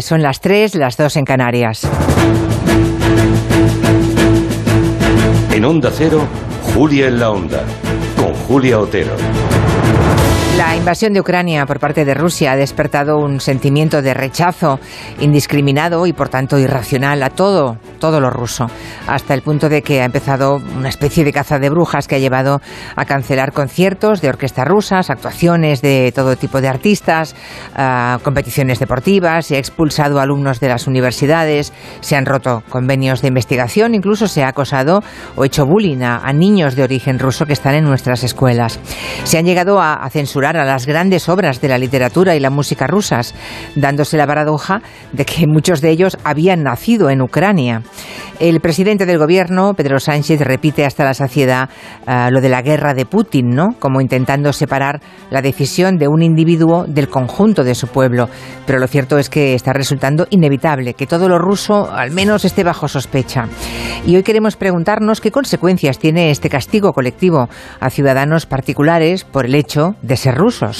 Son las 3, las 2 en Canarias. En Onda Cero, Julia en la Onda, con Julia Otero. La invasión de Ucrania por parte de Rusia ha despertado un sentimiento de rechazo indiscriminado y por tanto irracional a todo, todo lo ruso, hasta el punto de que ha empezado una especie de caza de brujas que ha llevado a cancelar conciertos de orquestas rusas, actuaciones de todo tipo de artistas, competiciones deportivas, se ha expulsado alumnos de las universidades, se han roto convenios de investigación, incluso se ha acosado o hecho bullying a, a niños de origen ruso que están en nuestras escuelas. Se han llegado a, a censurar a las grandes obras de la literatura y la música rusas, dándose la paradoja de que muchos de ellos habían nacido en Ucrania. El presidente del gobierno, Pedro Sánchez, repite hasta la saciedad uh, lo de la guerra de Putin, ¿no? Como intentando separar la decisión de un individuo del conjunto de su pueblo. Pero lo cierto es que está resultando inevitable que todo lo ruso al menos esté bajo sospecha. Y hoy queremos preguntarnos qué consecuencias tiene este castigo colectivo a ciudadanos particulares por el hecho de ser rusos.